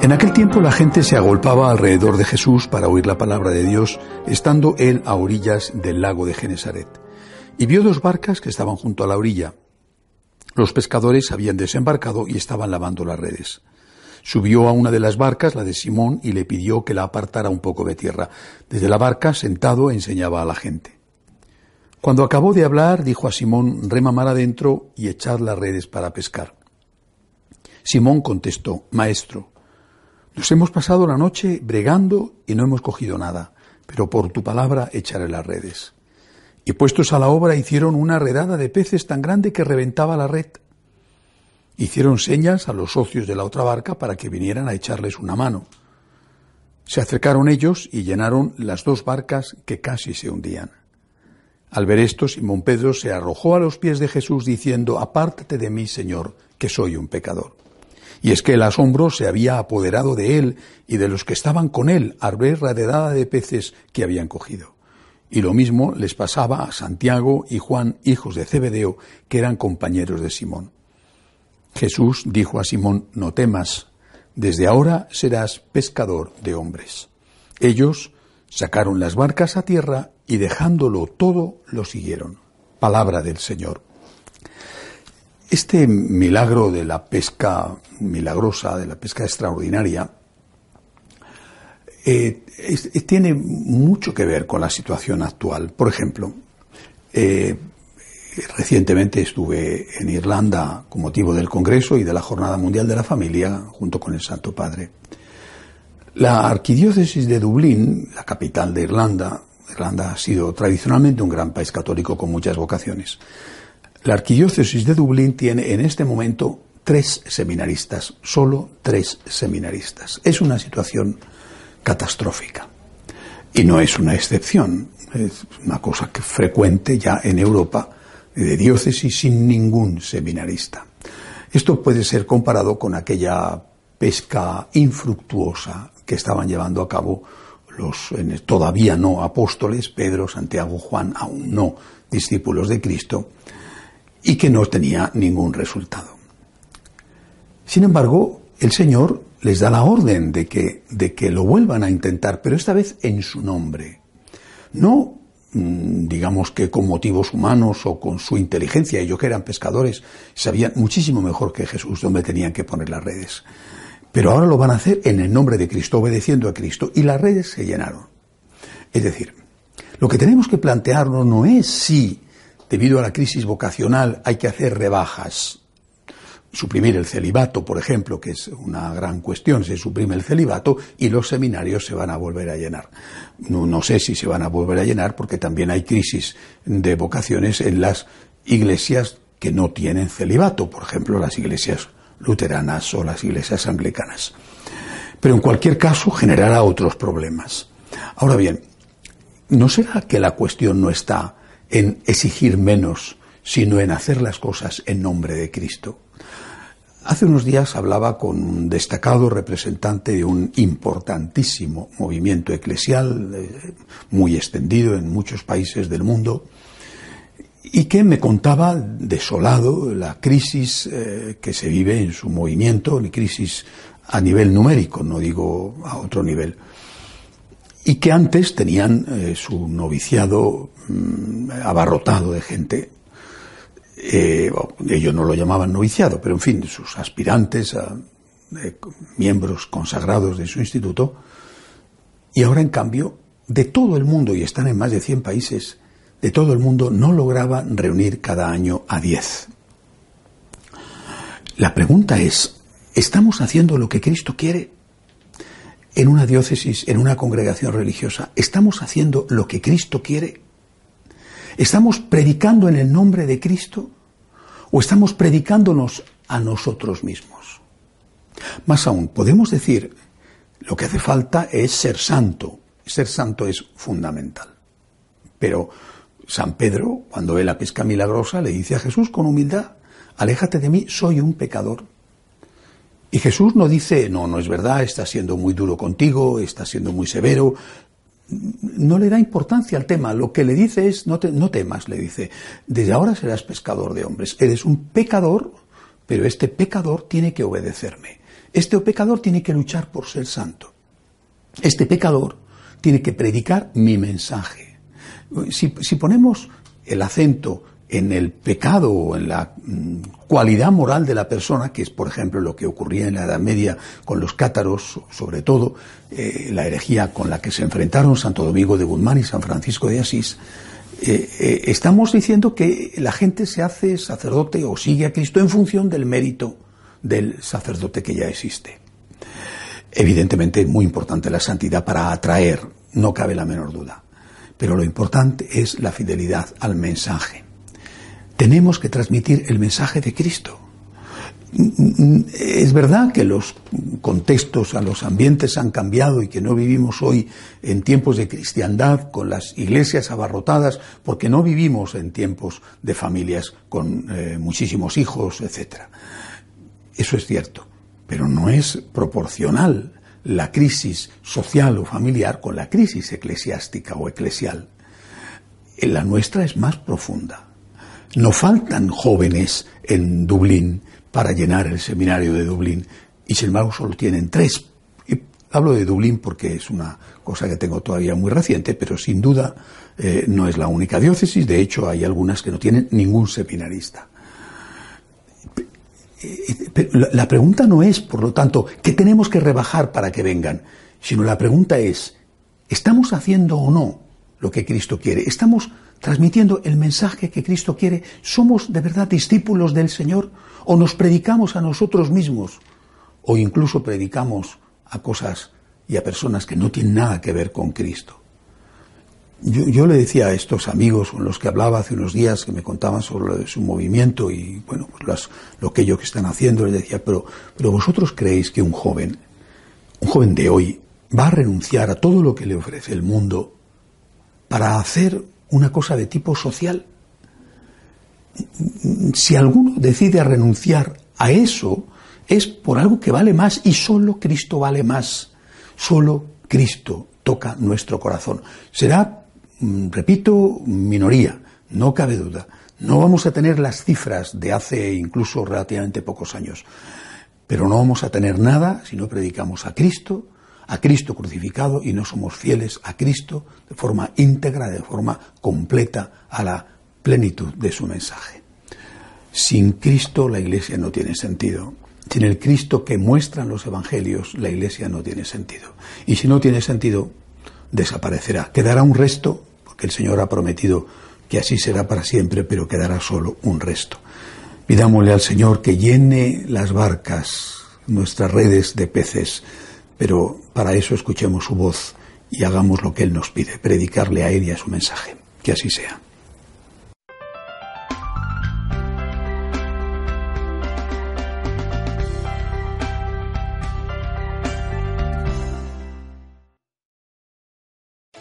En aquel tiempo la gente se agolpaba alrededor de Jesús para oír la palabra de Dios, estando él a orillas del lago de Genesaret. Y vio dos barcas que estaban junto a la orilla. Los pescadores habían desembarcado y estaban lavando las redes. Subió a una de las barcas, la de Simón, y le pidió que la apartara un poco de tierra. Desde la barca, sentado, enseñaba a la gente. Cuando acabó de hablar, dijo a Simón, rema mar adentro y echad las redes para pescar. Simón contestó, Maestro, nos hemos pasado la noche bregando y no hemos cogido nada, pero por tu palabra echaré las redes. Y puestos a la obra hicieron una redada de peces tan grande que reventaba la red. Hicieron señas a los socios de la otra barca para que vinieran a echarles una mano. Se acercaron ellos y llenaron las dos barcas que casi se hundían. Al ver esto, Simón Pedro se arrojó a los pies de Jesús diciendo, Apártate de mí, Señor, que soy un pecador. Y es que el asombro se había apoderado de él y de los que estaban con él al ver la redada de peces que habían cogido. Y lo mismo les pasaba a Santiago y Juan, hijos de Zebedeo, que eran compañeros de Simón. Jesús dijo a Simón, no temas, desde ahora serás pescador de hombres. Ellos sacaron las barcas a tierra y dejándolo todo lo siguieron. Palabra del Señor. Este milagro de la pesca milagrosa, de la pesca extraordinaria, eh, tiene mucho que ver con la situación actual. Por ejemplo, eh, recientemente estuve en Irlanda con motivo del Congreso y de la Jornada Mundial de la Familia junto con el Santo Padre. La arquidiócesis de Dublín, la capital de Irlanda, Irlanda ha sido tradicionalmente un gran país católico con muchas vocaciones. La arquidiócesis de Dublín tiene en este momento tres seminaristas, solo tres seminaristas. Es una situación catastrófica. Y no es una excepción, es una cosa que frecuente ya en Europa de diócesis sin ningún seminarista. Esto puede ser comparado con aquella pesca infructuosa que estaban llevando a cabo los todavía no apóstoles, Pedro, Santiago, Juan, aún no discípulos de Cristo, y que no tenía ningún resultado. Sin embargo, el Señor les da la orden de que, de que lo vuelvan a intentar, pero esta vez en su nombre. No, mm, digamos que con motivos humanos o con su inteligencia, ellos que eran pescadores, sabían muchísimo mejor que Jesús dónde tenían que poner las redes. Pero ahora lo van a hacer en el nombre de Cristo, obedeciendo a Cristo, y las redes se llenaron. Es decir, lo que tenemos que plantearnos no es si debido a la crisis vocacional hay que hacer rebajas. Suprimir el celibato, por ejemplo, que es una gran cuestión, se suprime el celibato y los seminarios se van a volver a llenar. No, no sé si se van a volver a llenar porque también hay crisis de vocaciones en las iglesias que no tienen celibato, por ejemplo, las iglesias luteranas o las iglesias anglicanas. Pero en cualquier caso generará otros problemas. Ahora bien, ¿no será que la cuestión no está en exigir menos, sino en hacer las cosas en nombre de Cristo. Hace unos días hablaba con un destacado representante de un importantísimo movimiento eclesial, eh, muy extendido en muchos países del mundo, y que me contaba desolado la crisis eh, que se vive en su movimiento, la crisis a nivel numérico, no digo a otro nivel y que antes tenían eh, su noviciado mm, abarrotado de gente. Eh, ellos no lo llamaban noviciado, pero en fin, sus aspirantes, eh, miembros consagrados de su instituto, y ahora en cambio, de todo el mundo, y están en más de 100 países, de todo el mundo no lograban reunir cada año a 10. La pregunta es, ¿estamos haciendo lo que Cristo quiere? En una diócesis, en una congregación religiosa, ¿estamos haciendo lo que Cristo quiere? ¿Estamos predicando en el nombre de Cristo? ¿O estamos predicándonos a nosotros mismos? Más aún, podemos decir, lo que hace falta es ser santo. Ser santo es fundamental. Pero San Pedro, cuando ve la pesca milagrosa, le dice a Jesús con humildad, aléjate de mí, soy un pecador. Y Jesús no dice, no, no es verdad, está siendo muy duro contigo, está siendo muy severo. No le da importancia al tema. Lo que le dice es, no, no temas, le dice, desde ahora serás pescador de hombres. Eres un pecador, pero este pecador tiene que obedecerme. Este pecador tiene que luchar por ser santo. Este pecador tiene que predicar mi mensaje. Si, si ponemos el acento en el pecado o en la mm, cualidad moral de la persona, que es, por ejemplo, lo que ocurría en la Edad Media con los cátaros, sobre todo eh, la herejía con la que se enfrentaron Santo Domingo de Guzmán y San Francisco de Asís, eh, eh, estamos diciendo que la gente se hace sacerdote o sigue a Cristo en función del mérito del sacerdote que ya existe. Evidentemente es muy importante la santidad para atraer, no cabe la menor duda, pero lo importante es la fidelidad al mensaje tenemos que transmitir el mensaje de Cristo. Es verdad que los contextos, a los ambientes han cambiado y que no vivimos hoy en tiempos de cristiandad con las iglesias abarrotadas, porque no vivimos en tiempos de familias con eh, muchísimos hijos, etc. Eso es cierto, pero no es proporcional la crisis social o familiar con la crisis eclesiástica o eclesial. La nuestra es más profunda no faltan jóvenes en Dublín para llenar el seminario de Dublín y sin embargo solo tienen tres. Y hablo de Dublín porque es una cosa que tengo todavía muy reciente, pero sin duda eh, no es la única diócesis. De hecho, hay algunas que no tienen ningún seminarista. La pregunta no es, por lo tanto, ¿qué tenemos que rebajar para que vengan? Sino la pregunta es, ¿estamos haciendo o no lo que Cristo quiere? ¿Estamos transmitiendo el mensaje que Cristo quiere? ¿Somos de verdad discípulos del Señor o nos predicamos a nosotros mismos o incluso predicamos a cosas y a personas que no tienen nada que ver con Cristo? Yo, le decía a estos amigos con los que hablaba hace unos días que me contaban sobre su movimiento y bueno, pues lo que ellos están haciendo, les decía, pero, pero vosotros creéis que un joven, un joven de hoy, va a renunciar a todo lo que le ofrece el mundo para hacer una cosa de tipo social. Si alguno decide renunciar a eso, es por algo que vale más y solo Cristo vale más. Solo Cristo toca nuestro corazón. Será, mm, repito, minoría, no cabe duda. No vamos a tener las cifras de hace incluso relativamente pocos años, pero no vamos a tener nada si no predicamos a Cristo, a Cristo crucificado y no somos fieles a Cristo de forma íntegra, de forma completa a la plenitud de su mensaje. Sin Cristo la iglesia no tiene sentido. Sin el Cristo que muestran los evangelios, la iglesia no tiene sentido. Y si no tiene sentido, desaparecerá. Quedará un resto, porque el Señor ha prometido que así será para siempre, pero quedará solo un resto. Pidámosle al Señor que llene las barcas, nuestras redes de peces, pero para eso escuchemos su voz y hagamos lo que Él nos pide, predicarle a Él y a su mensaje. Que así sea.